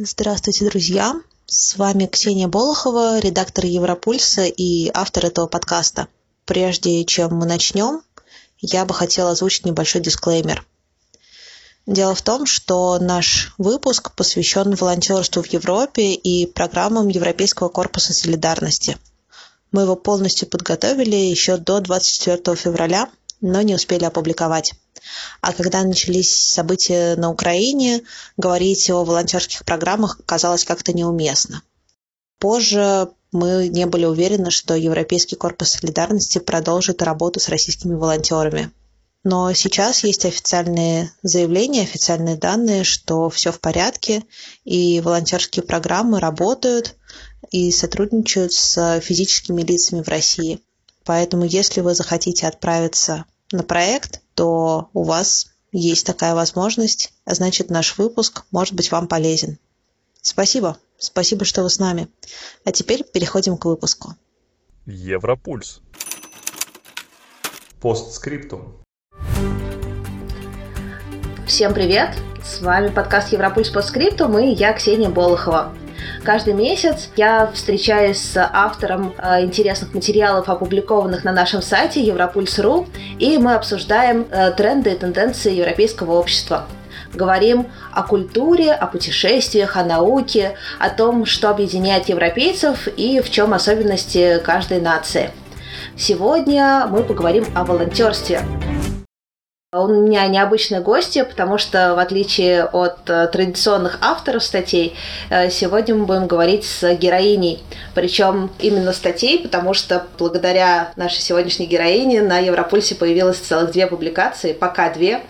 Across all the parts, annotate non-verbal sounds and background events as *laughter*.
Здравствуйте, друзья! С вами Ксения Болохова, редактор Европульса и автор этого подкаста. Прежде чем мы начнем, я бы хотела озвучить небольшой дисклеймер. Дело в том, что наш выпуск посвящен волонтерству в Европе и программам Европейского корпуса солидарности. Мы его полностью подготовили еще до 24 февраля, но не успели опубликовать. А когда начались события на Украине, говорить о волонтерских программах казалось как-то неуместно. Позже мы не были уверены, что Европейский корпус солидарности продолжит работу с российскими волонтерами. Но сейчас есть официальные заявления, официальные данные, что все в порядке, и волонтерские программы работают и сотрудничают с физическими лицами в России. Поэтому, если вы захотите отправиться на проект, то у вас есть такая возможность, а значит наш выпуск может быть вам полезен. Спасибо. Спасибо, что вы с нами. А теперь переходим к выпуску. Европульс. Постскриптум. Всем привет! С вами подкаст Европульс Постскриптум и я Ксения Болохова. Каждый месяц я встречаюсь с автором э, интересных материалов, опубликованных на нашем сайте Европульс.ру, и мы обсуждаем э, тренды и тенденции европейского общества. Говорим о культуре, о путешествиях, о науке, о том, что объединяет европейцев и в чем особенности каждой нации. Сегодня мы поговорим о волонтерстве. У меня необычные гости, потому что, в отличие от э, традиционных авторов статей, э, сегодня мы будем говорить с героиней. Причем именно статей, потому что благодаря нашей сегодняшней героине на Европульсе появилось целых две публикации, пока две.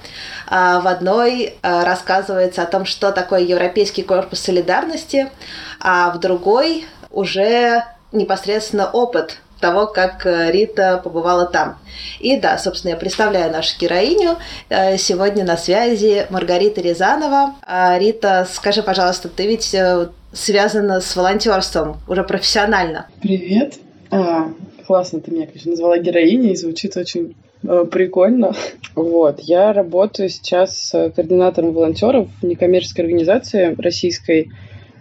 А в одной э, рассказывается о том, что такое Европейский корпус солидарности, а в другой уже непосредственно опыт того, как э, Рита побывала там. И да, собственно, я представляю нашу героиню. Э, сегодня на связи Маргарита Рязанова. А, Рита, скажи, пожалуйста, ты ведь э, связана с волонтерством уже профессионально. Привет. А, классно ты меня, конечно, назвала героиней, звучит очень прикольно. Вот, я работаю сейчас координатором волонтеров в некоммерческой организации российской,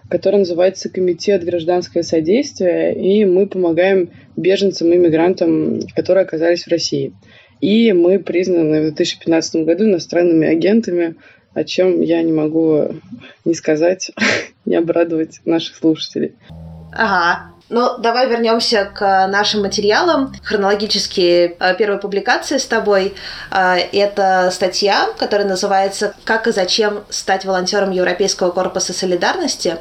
который называется Комитет гражданское содействие, и мы помогаем беженцам и мигрантам, которые оказались в России. И мы признаны в 2015 году иностранными агентами, о чем я не могу не сказать, *laughs* не обрадовать наших слушателей. Ага, ну, давай вернемся к нашим материалам. Хронологически э, первая публикация с тобой э, – это статья, которая называется «Как и зачем стать волонтером Европейского корпуса солидарности».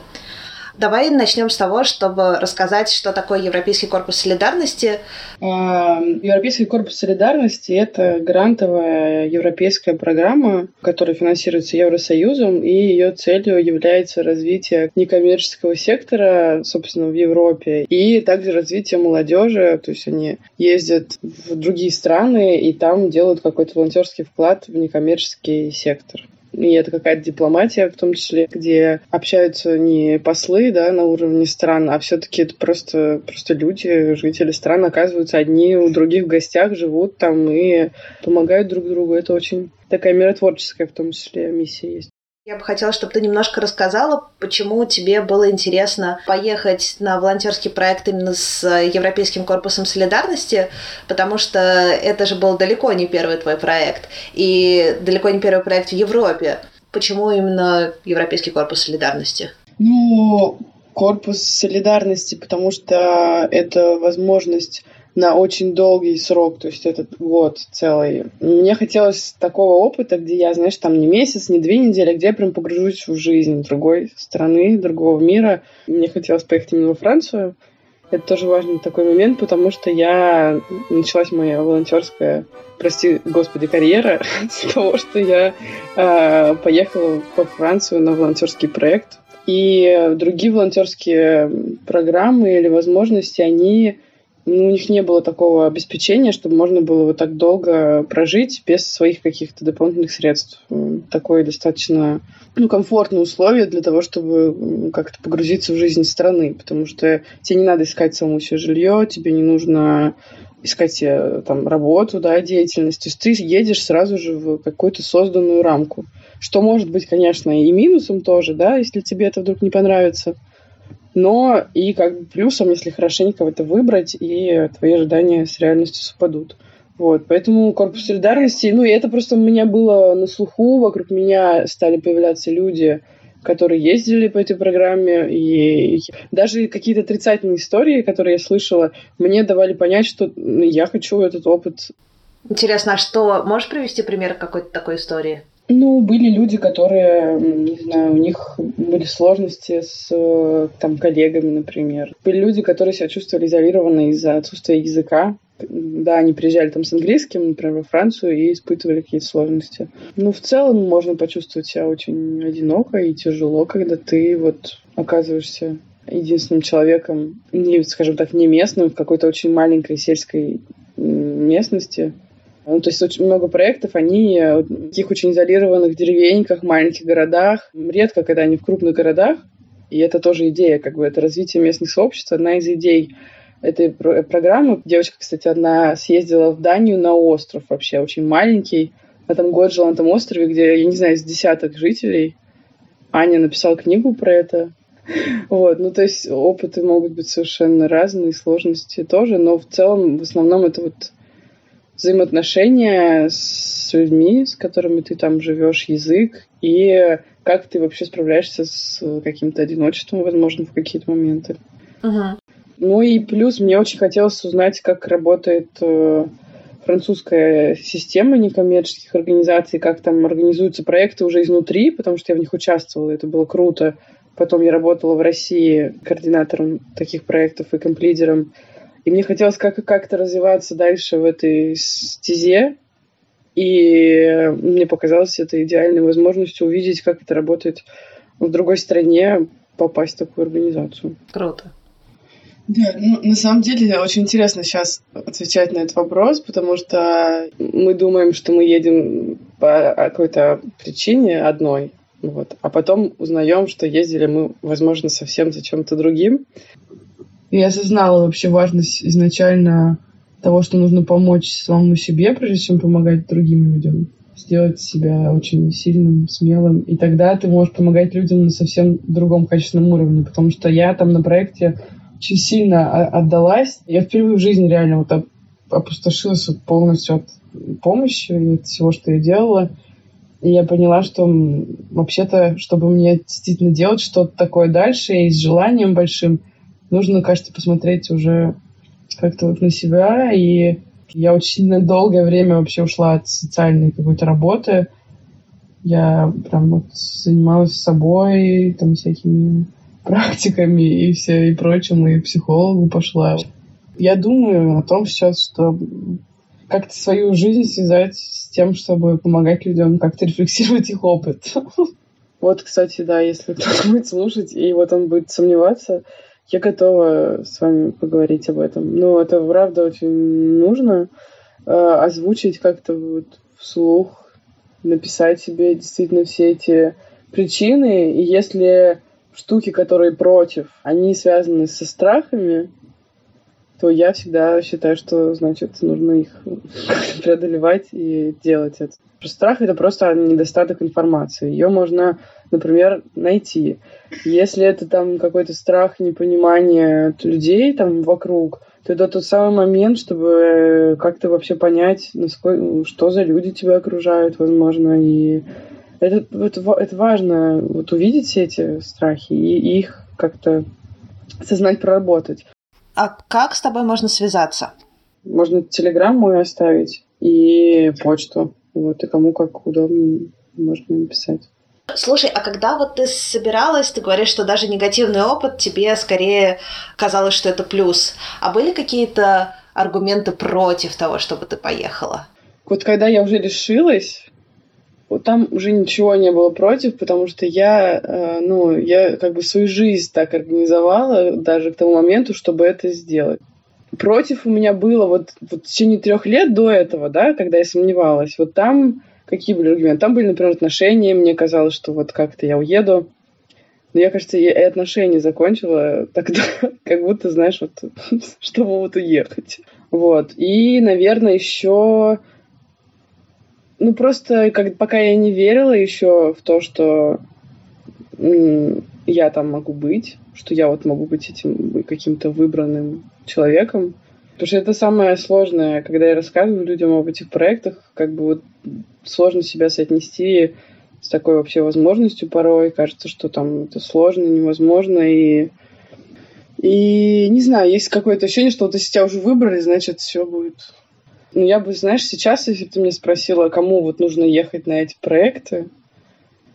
Давай начнем с того, чтобы рассказать, что такое Европейский корпус солидарности. А, Европейский корпус солидарности – это грантовая европейская программа, которая финансируется Евросоюзом, и ее целью является развитие некоммерческого сектора, собственно, в Европе, и также развитие молодежи, то есть они ездят в другие страны и там делают какой-то волонтерский вклад в некоммерческий сектор и это какая-то дипломатия, в том числе, где общаются не послы да, на уровне стран, а все-таки это просто, просто люди, жители стран оказываются одни у других в гостях, живут там и помогают друг другу. Это очень такая миротворческая в том числе миссия есть. Я бы хотела, чтобы ты немножко рассказала, почему тебе было интересно поехать на волонтерский проект именно с Европейским корпусом солидарности, потому что это же был далеко не первый твой проект, и далеко не первый проект в Европе. Почему именно Европейский корпус солидарности? Ну, корпус солидарности, потому что это возможность на очень долгий срок, то есть этот год целый. Мне хотелось такого опыта, где я, знаешь, там не месяц, не две недели, а где я прям погружусь в жизнь другой страны, другого мира. Мне хотелось поехать именно во Францию. Это тоже важный такой момент, потому что я началась моя волонтерская, прости господи, карьера *laughs* с того, что я э, поехала во Францию на волонтерский проект. И другие волонтерские программы или возможности, они ну, у них не было такого обеспечения, чтобы можно было вот так долго прожить без своих каких-то дополнительных средств. Такое достаточно ну, комфортные условия для того, чтобы как-то погрузиться в жизнь страны, потому что тебе не надо искать самому себе жилье, тебе не нужно искать э, там работу, да, деятельность. То есть ты едешь сразу же в какую-то созданную рамку. Что может быть, конечно, и минусом тоже, да, если тебе это вдруг не понравится. Но и как бы плюсом, если хорошенько это выбрать, и твои ожидания с реальностью совпадут. Вот, поэтому корпус солидарности, ну, и это просто у меня было на слуху, вокруг меня стали появляться люди, которые ездили по этой программе, и даже какие-то отрицательные истории, которые я слышала, мне давали понять, что я хочу этот опыт. Интересно, а что, можешь привести пример какой-то такой истории? Ну, были люди, которые, не знаю, у них были сложности с там, коллегами, например. Были люди, которые себя чувствовали изолированно из-за отсутствия языка. Да, они приезжали там с английским, например, во Францию и испытывали какие-то сложности. Ну, в целом можно почувствовать себя очень одиноко и тяжело, когда ты вот оказываешься единственным человеком, не, скажем так, не местным, в какой-то очень маленькой сельской местности, ну, то есть очень много проектов, они в таких очень изолированных деревеньках, маленьких городах, редко, когда они в крупных городах, и это тоже идея, как бы это развитие местных сообществ, одна из идей этой программы. Девочка, кстати, одна съездила в Данию на остров вообще, очень маленький. На там год жила на этом острове, где, я не знаю, из десяток жителей. Аня написала книгу про это. *laughs* Вот, ну то есть опыты могут быть совершенно разные, сложности тоже, но в целом, в основном это вот взаимоотношения с людьми, с которыми ты там живешь, язык, и как ты вообще справляешься с каким-то одиночеством, возможно, в какие-то моменты. Угу. Ну и плюс мне очень хотелось узнать, как работает э, французская система некоммерческих организаций, как там организуются проекты уже изнутри, потому что я в них участвовала, это было круто. Потом я работала в России координатором таких проектов и комплидером. И мне хотелось как- как-то развиваться дальше в этой стезе. И мне показалось это идеальной возможностью увидеть, как это работает в другой стране, попасть в такую организацию. Круто. Да, ну, на самом деле очень интересно сейчас отвечать на этот вопрос, потому что мы думаем, что мы едем по какой-то причине одной, вот, а потом узнаем, что ездили мы, возможно, совсем за чем-то другим. И я осознала вообще важность изначально того, что нужно помочь самому себе, прежде чем помогать другим людям. Сделать себя очень сильным, смелым. И тогда ты можешь помогать людям на совсем другом качественном уровне. Потому что я там на проекте очень сильно отдалась. Я впервые в жизни реально вот опустошилась полностью от помощи и от всего, что я делала. И я поняла, что вообще-то, чтобы мне действительно делать что-то такое дальше, и с желанием большим – нужно, кажется, посмотреть уже как-то вот на себя. И я очень сильно долгое время вообще ушла от социальной какой-то работы. Я прям вот занималась собой, там всякими практиками и все и прочим, и психологу пошла. Я думаю о том сейчас, что как-то свою жизнь связать с тем, чтобы помогать людям как-то рефлексировать их опыт. *laughs* Вот, кстати, да, если кто-то будет слушать, и вот он будет сомневаться, я готова с вами поговорить об этом. Но это правда очень нужно э, озвучить как-то вот вслух, написать себе действительно все эти причины. И если штуки, которые против, они связаны со страхами, то я всегда считаю, что, значит, нужно их *laughs* преодолевать и делать это. Страх — это просто недостаток информации. Ее можно например, найти. Если это там какой-то страх, непонимание людей там вокруг, то это тот самый момент, чтобы как-то вообще понять, насколько, что за люди тебя окружают, возможно, и это, это, это важно, вот увидеть все эти страхи и их как-то осознать, проработать. А как с тобой можно связаться? Можно телеграм мой оставить и почту. Вот, и кому как удобно можно написать. Слушай, а когда вот ты собиралась, ты говоришь, что даже негативный опыт тебе скорее казалось, что это плюс. А были какие-то аргументы против того, чтобы ты поехала? Вот когда я уже решилась, вот там уже ничего не было против, потому что я, э, ну, я как бы свою жизнь так организовала даже к тому моменту, чтобы это сделать. Против у меня было вот, вот в течение трех лет до этого, да, когда я сомневалась. Вот там какие были аргументы? Там были, например, отношения. Мне казалось, что вот как-то я уеду. Но я, кажется, и отношения закончила тогда, *laughs* как будто, знаешь, вот, *laughs* чтобы вот уехать. Вот. И, наверное, еще... Ну, просто как, пока я не верила еще в то, что я там могу быть, что я вот могу быть этим каким-то выбранным человеком. Потому что это самое сложное, когда я рассказываю людям об этих проектах, как бы вот сложно себя соотнести с такой вообще возможностью порой. Кажется, что там это сложно, невозможно. И, и не знаю, есть какое-то ощущение, что вот если тебя уже выбрали, значит, все будет. Ну, я бы, знаешь, сейчас, если бы ты меня спросила, кому вот нужно ехать на эти проекты,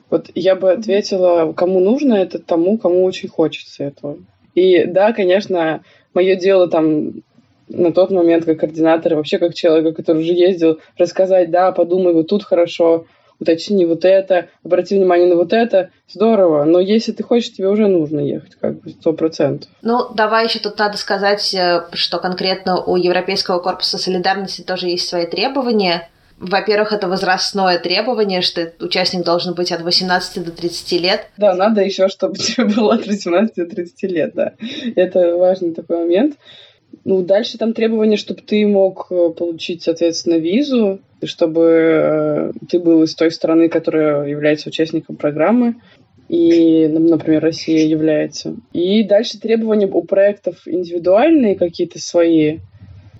вот я бы ответила, кому нужно это, тому, кому очень хочется этого. И да, конечно, мое дело там на тот момент как координатора, вообще как человека, который уже ездил, рассказать, да, подумай, вот тут хорошо, уточни вот это, обрати внимание на вот это, здорово. Но если ты хочешь, тебе уже нужно ехать, как бы, сто процентов. Ну, давай еще тут надо сказать, э, что конкретно у Европейского корпуса солидарности тоже есть свои требования. Во-первых, это возрастное требование, что участник должен быть от 18 до 30 лет. Да, надо еще, чтобы *laughs* тебе было от 18 до 30 лет, да. Это важный такой момент. Ну, дальше там требование, чтобы ты мог э, получить, соответственно, визу, чтобы э, ты был из той страны, которая является участником программы, и, например, Россия является. И дальше требования у проектов индивидуальные какие-то свои.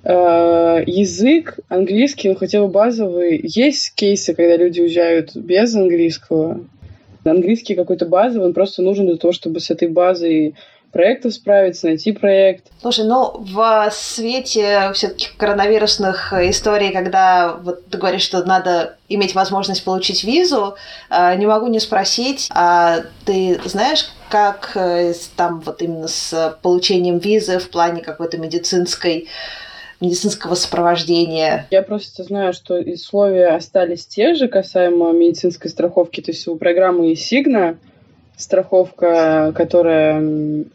Э, язык английский, ну хотя бы базовый. Есть кейсы, когда люди уезжают без английского. Английский какой-то базовый, он просто нужен для того, чтобы с этой базой проектов справиться, найти проект. Слушай, ну в свете все-таки коронавирусных историй, когда вот ты говоришь, что надо иметь возможность получить визу, э, не могу не спросить, а ты знаешь, как э, там вот именно с получением визы в плане какой-то медицинской медицинского сопровождения. Я просто знаю, что условия остались те же касаемо медицинской страховки. То есть у программы Сигна, страховка, которая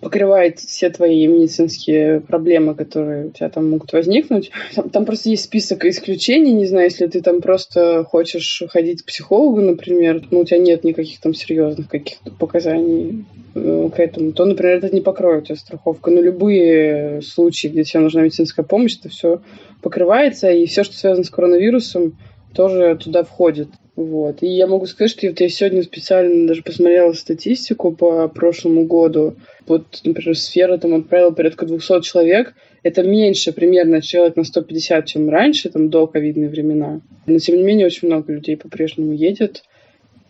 покрывает все твои медицинские проблемы, которые у тебя там могут возникнуть. Там, там просто есть список исключений, не знаю, если ты там просто хочешь ходить к психологу, например, ну, у тебя нет никаких там серьезных каких-то показаний э, к этому, то, например, это не покроет тебя страховка. Но любые случаи, где тебе нужна медицинская помощь, это все покрывается, и все, что связано с коронавирусом, тоже туда входит. Вот. И я могу сказать, что вот я сегодня специально даже посмотрела статистику по прошлому году. Вот, например, сфера там отправила порядка 200 человек. Это меньше примерно человек на 150, чем раньше, там, до ковидные времена. Но, тем не менее, очень много людей по-прежнему едет.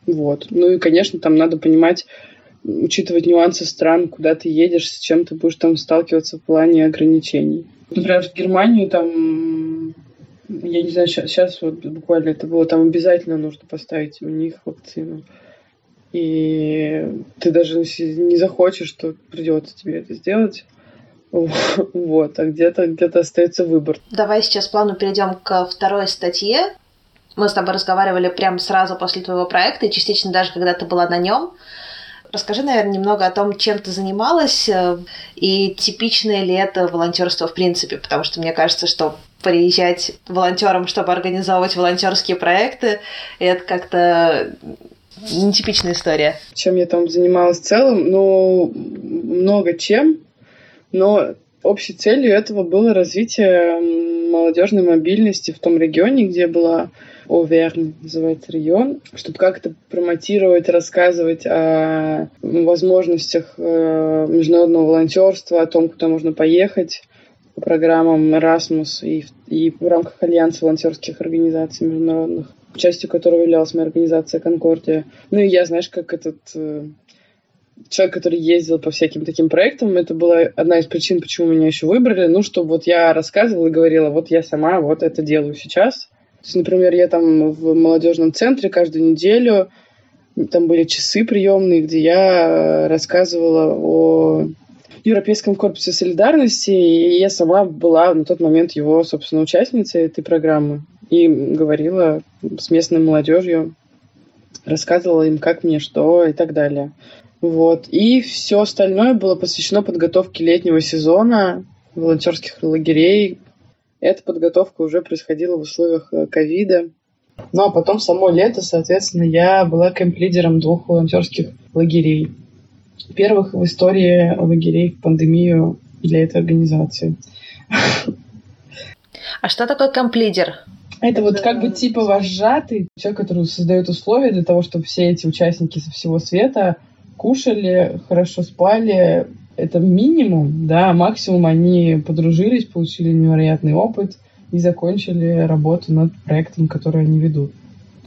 Вот. Ну и, конечно, там надо понимать, учитывать нюансы стран, куда ты едешь, с чем ты будешь там сталкиваться в плане ограничений. Например, в Германию там я не знаю, сейчас, сейчас вот буквально это было, там обязательно нужно поставить у них вакцину. И ты даже не захочешь, то придется тебе это сделать. *laughs* Вот, а где-то где остается выбор. Давай сейчас плавно перейдем к второй статье. Мы с тобой разговаривали прямо сразу после твоего проекта, и частично даже когда ты была на нем. Расскажи, наверное, немного о том, чем ты занималась, э, и типичное ли это волонтерство в принципе, потому что мне кажется, что приезжать волонтером, чтобы организовывать волонтерские проекты, это как-то нетипичная история. Чем я там занималась в целом? Ну, много чем, но общей целью этого было развитие молодежной мобильности в том регионе, где была. Оверн, называется район, чтобы как-то промотировать, рассказывать о возможностях э, международного волонтерства, о том, куда можно поехать, по программам Erasmus и, и в рамках Альянса волонтерских организаций международных, частью которого являлась моя организация «Конкордия». Ну и я, знаешь, как этот э, человек, который ездил по всяким таким проектам, это была одна из причин, почему меня еще выбрали, ну, чтобы вот я рассказывала и говорила, вот я сама вот это делаю сейчас. То есть, например, я там в молодежном центре каждую неделю, там были часы приемные, где я рассказывала о Европейском корпусе солидарности, и я сама была на тот момент его, собственно, участницей этой программы и говорила с местной молодежью, рассказывала им, как мне что и так далее. Вот. И все остальное было посвящено подготовке летнего сезона волонтерских лагерей. Эта подготовка уже происходила в условиях э, ковида. Ну а потом само лето, соответственно, я была кемп-лидером двух волонтерских лагерей. Первых в истории лагерей в пандемию для этой организации. А что такое кемп-лидер? Это вот как бы типа вожатый, человек, который создает условия для того, чтобы все эти участники со всего света кушали, хорошо спали. Это минимум, да, максимум они подружились, получили невероятный опыт и закончили работу над проектом, который они ведут.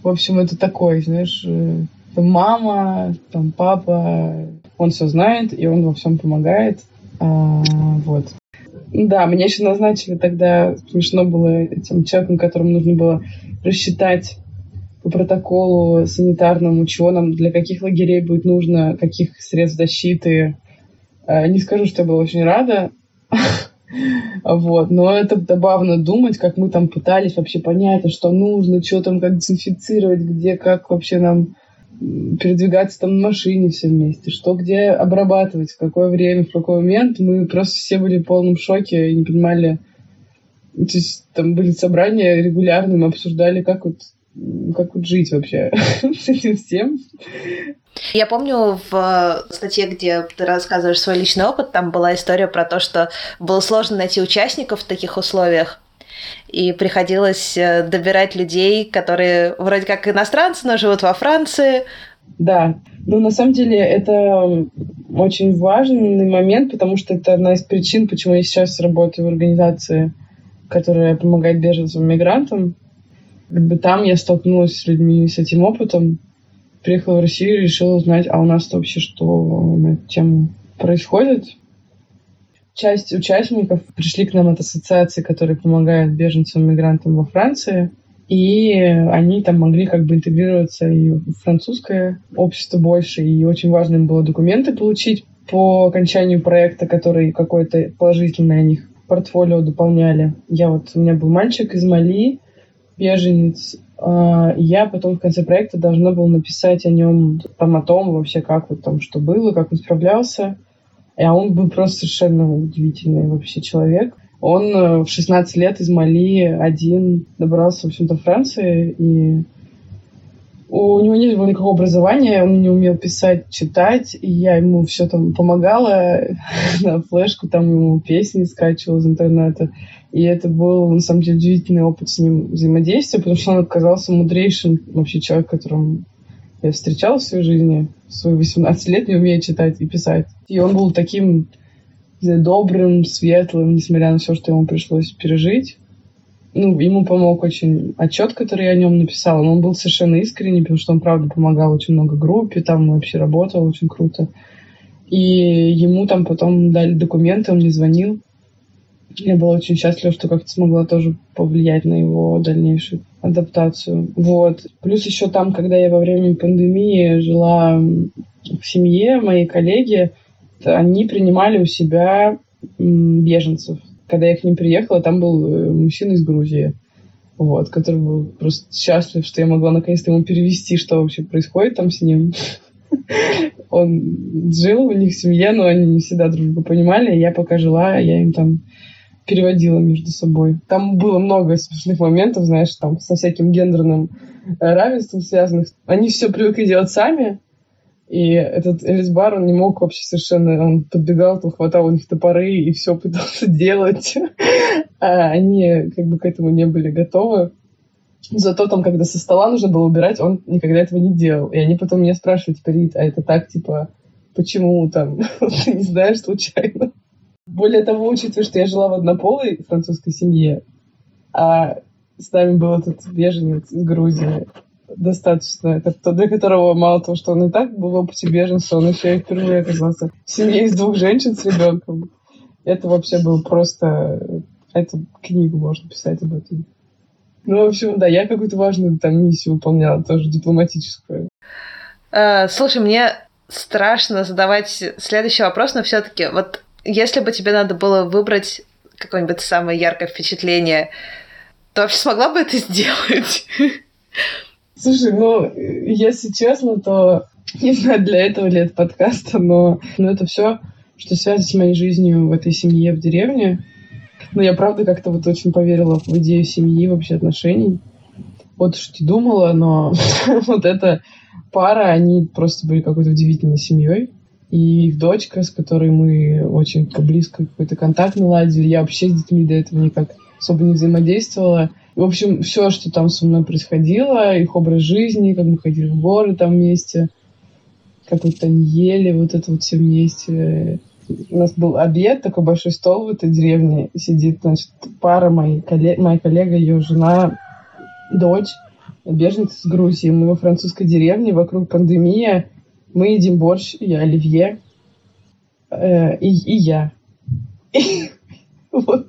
В общем, это такой, знаешь, э, мама, там папа, он все знает, и он во всем помогает. А, вот. Да, меня еще назначили тогда, смешно было этим человеком, которому нужно было рассчитать по протоколу санитарному, чего нам, для каких лагерей будет нужно, каких средств защиты. А, не скажу, что я была очень рада. *laughs* Вот, но это забавно думать, как мы там пытались вообще понять, а что нужно, что там, как дезинфицировать, где, как вообще нам передвигаться там на машине все вместе, что где обрабатывать, в какое время, в какой момент. Мы просто все были в полном шоке и не понимали. То есть там были собрания регулярные, мы обсуждали, как вот как вот жить вообще *laughs* с этим всем. Я помню в статье, где ты рассказываешь свой личный опыт, там была история про то, что было сложно найти участников в таких условиях, и приходилось э, добирать людей, которые вроде как иностранцы, но живут во Франции. Да, ну на самом деле это очень важный момент, потому что это одна из причин, почему я сейчас работаю в организации, которая помогает беженцам мигрантам. Как бы там я столкнулась с людьми с этим опытом, приехала в Россию и решила узнать, а у нас вообще что на эту тему происходит часть участников пришли к нам от ассоциации, которые помогают беженцам мигрантам во Франции. И они там могли как бы интегрироваться и в французское общество больше. И очень важно им было документы получить по окончанию проекта, который какой-то положительный о них портфолио дополняли. Я вот, у меня был мальчик из Мали, беженец. А, я потом в конце проекта должна была написать о нем, там, о том вообще, как вот там, что было, как он справлялся. А он был просто совершенно удивительный вообще человек. Он э, в 16 лет из Мали один добрался, в общем-то, Франции, и у него не было никакого образования, он не умел писать, читать, и я ему все там помогала *laughs* на флешку, там ему песни скачивала из интернета. И это был, на самом деле, удивительный опыт с ним взаимодействия, потому что он оказался мудрейшим вообще человек, которым я встречала в своей жизни. В свои 18 лет не умеет читать и писать. И он был таким знаю, добрым, светлым, несмотря на все, что ему пришлось пережить. Ну, ему помог очень отчет, который я о нем написала. Но он был совершенно искренний, потому что он, правда, помогал очень много группе, там вообще работал очень круто. И ему там потом дали документы, он мне звонил. Я была очень счастлива, что как-то смогла тоже повлиять на его дальнейшую адаптацию. Вот. Плюс еще там, когда я во время пандемии жила в семье моей коллеги, они принимали у себя беженцев. Когда я к ним приехала, там был э, мужчина из Грузии, вот, который был просто счастлив, что я могла наконец-то ему перевести, что вообще происходит там с ним. *laughs* Он жил у них в семье, но они не всегда дружбу понимали. Я пока жила, я им там переводила между собой. Там было много смешных моментов, знаешь, там со всяким гендерным э, равенством связанных. Они все привыкли делать сами, и этот Элис Бар, он не мог вообще совершенно... Он подбегал, там хватал у них топоры и все пытался *laughs* делать. А они как бы к этому не были готовы. Зато там, когда со стола нужно было убирать, он никогда этого не делал. И они потом меня спрашивают, Рит, а это так, типа, почему там, *laughs* ты не знаешь случайно? Более того, учитывая, что я жила в однополой французской семье, а с нами был этот беженец из Грузии, достаточно, для которого мало того, что он и так был в опыте беженства, он еще и впервые оказался в семье из двух женщин с ребенком. Это вообще был просто... Эту книгу можно писать об этом. Ну, в общем, да, я какую-то важную там миссию выполняла, тоже дипломатическую. Э, слушай, мне страшно задавать следующий вопрос, но все-таки вот если бы тебе надо было выбрать какое-нибудь самое яркое впечатление, то вообще смогла бы это сделать? Слушай, ну, если честно, то не знаю, для этого ли это подкаста, но, но это все, что связано с моей жизнью в этой семье в деревне. Но я правда как-то вот очень поверила в идею семьи, вообще отношений. Вот что ты думала, но *laughs* вот эта пара, они просто были какой-то удивительной семьей. И их дочка, с которой мы очень близко какой-то контакт наладили. Я вообще с детьми до этого никак особо не взаимодействовала. В общем, все, что там со мной происходило, их образ жизни, как мы ходили в горы там вместе, как вот они ели, вот это вот все вместе. У нас был обед, такой большой стол в этой деревне. Сидит, значит, пара, моей, коллег, моя коллега, ее жена, дочь, беженцы с Грузии. Мы во французской деревне, вокруг пандемия. Мы едим борщ, я оливье, э, и, и я. *laughs* Вот.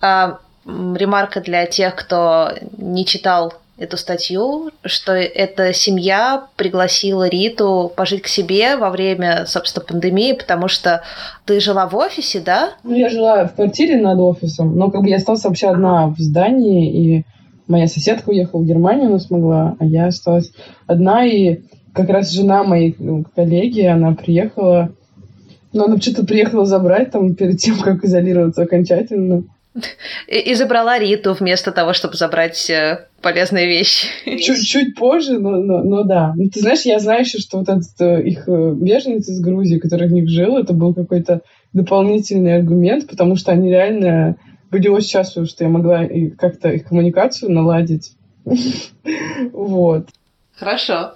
А, ремарка для тех, кто не читал эту статью, что эта семья пригласила Риту пожить к себе во время, собственно, пандемии, потому что ты жила в офисе, да? Ну, я жила в квартире над офисом, но как бы я осталась вообще одна в здании, и моя соседка уехала в Германию, она смогла, а я осталась одна, и как раз жена моей ну, коллеги, она приехала, но она что-то приехала забрать там перед тем, как изолироваться окончательно. И, забрала Риту вместо того, чтобы забрать э, полезные вещи. Чуть-чуть позже, но, но, но да. Ну, ты знаешь, я знаю еще, что вот этот э, их э, беженец из Грузии, который в них жил, это был какой-то дополнительный аргумент, потому что они реально были очень счастливы, что я могла как-то их коммуникацию наладить. *laughs* Вот. Хорошо.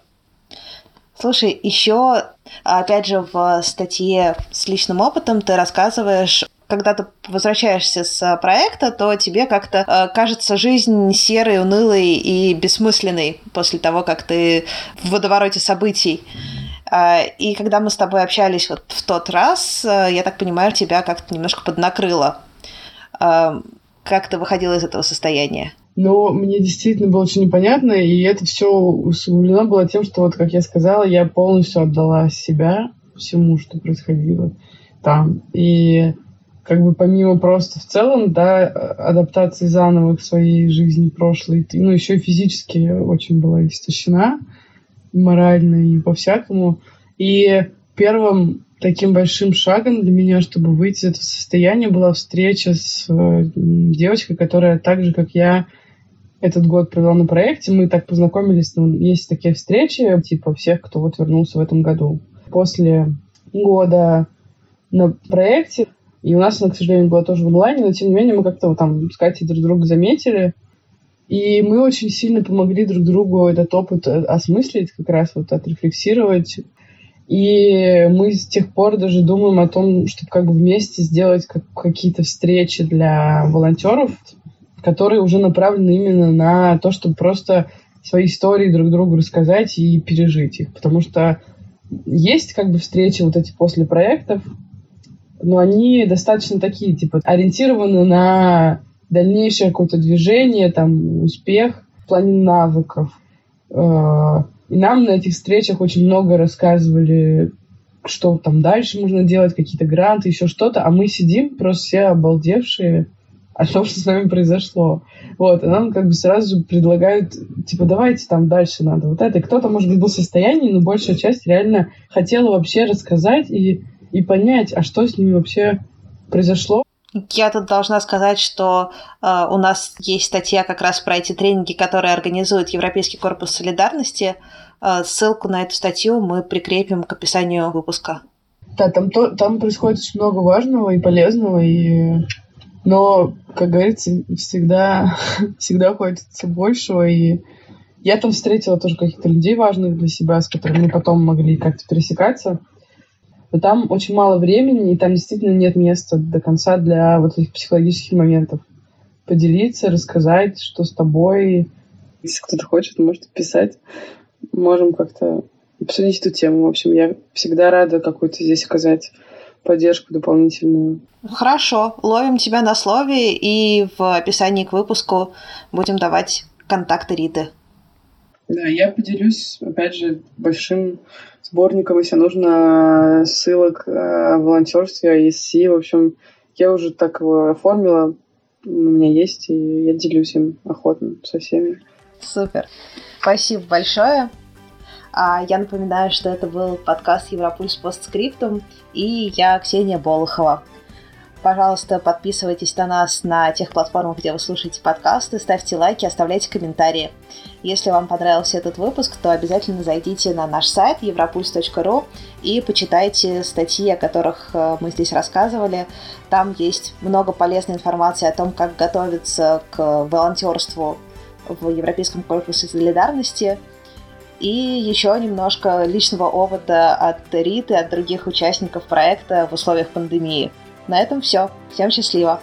Слушай, еще, опять же, в статье с личным опытом ты рассказываешь когда ты возвращаешься с проекта, то тебе как-то э, кажется жизнь серой, унылой и бессмысленной после того, как ты в водовороте событий. Э, и когда мы с тобой общались вот в тот раз, э, я так понимаю, тебя как-то немножко поднакрыло. Э, как ты выходила из этого состояния? Но мне действительно было очень непонятно, и это все усугублено было тем, что, вот как я сказала, я полностью отдала себя всему, что происходило там. И как бы помимо просто в целом, да, адаптации заново к своей жизни прошлой, ну, еще и физически очень была истощена, морально и по-всякому. И первым таким большим шагом для меня, чтобы выйти из этого состояния, была встреча с э, девочкой, которая так же, как я, этот год провела на проекте. Мы так познакомились, ну, есть такие встречи, типа всех, кто вот вернулся в этом году. После года на проекте и у нас она, к сожалению, была тоже в онлайне, но тем не менее мы как-то там с Катей друг друга заметили. И мы очень сильно помогли друг другу этот опыт осмыслить, как раз вот отрефлексировать. И мы с тех пор даже думаем о том, чтобы как бы вместе сделать как, какие-то встречи для волонтеров, которые уже направлены именно на то, чтобы просто свои истории друг другу рассказать и пережить их. Потому что есть как бы встречи вот эти после проектов, но они достаточно такие, типа, ориентированы на дальнейшее какое-то движение, там, успех в плане навыков. Э, и нам на этих встречах очень много рассказывали, что там дальше можно делать, какие-то гранты, еще что-то, а мы сидим просто все обалдевшие о том, что с нами произошло. Вот, и нам как бы сразу же предлагают, типа, давайте там дальше надо вот это. И кто-то, может быть, был в состоянии, но большая часть реально хотела вообще рассказать и и понять, а что с ними вообще произошло. Я тут должна сказать, что э, у нас есть статья как раз про эти тренинги, которые организует Европейский корпус солидарности. Э, ссылку на эту статью мы прикрепим к описанию выпуска. Да, там, то, там происходит очень много важного и полезного, и... но, как говорится, всегда, *laughs* всегда хочется большего, и я там встретила тоже каких-то людей важных для себя, с которыми мы потом могли как-то пересекаться то там очень мало времени, и там действительно нет места до конца для вот этих психологических моментов. Поделиться, рассказать, что с тобой. Если кто-то хочет, может писать. Можем как-то обсудить эту тему. В общем, я всегда рада какую-то здесь оказать поддержку дополнительную. Хорошо, ловим тебя на слове, и в описании к выпуску будем давать контакты Риты. Да, я поделюсь, опять же, большим сборником, если нужно, ссылок о волонтерстве, ISC. В общем, я уже так его оформила, у меня есть, и я делюсь им охотно со всеми. Супер. Спасибо большое. А я напоминаю, что это был подкаст Европульс постскриптум, и я Ксения Болохова. Пожалуйста, подписывайтесь на нас на тех платформах, где вы слушаете подкасты, ставьте лайки, оставляйте комментарии. Если вам понравился этот выпуск, то обязательно зайдите на наш сайт europuls.ru и почитайте статьи, о которых э, мы здесь рассказывали. Там есть много полезной информации о том, как готовиться к волонтерству в Европейском корпусе солидарности – и еще немножко личного опыта от Риты, от других участников проекта в условиях пандемии. На этом все. Всем счастливо!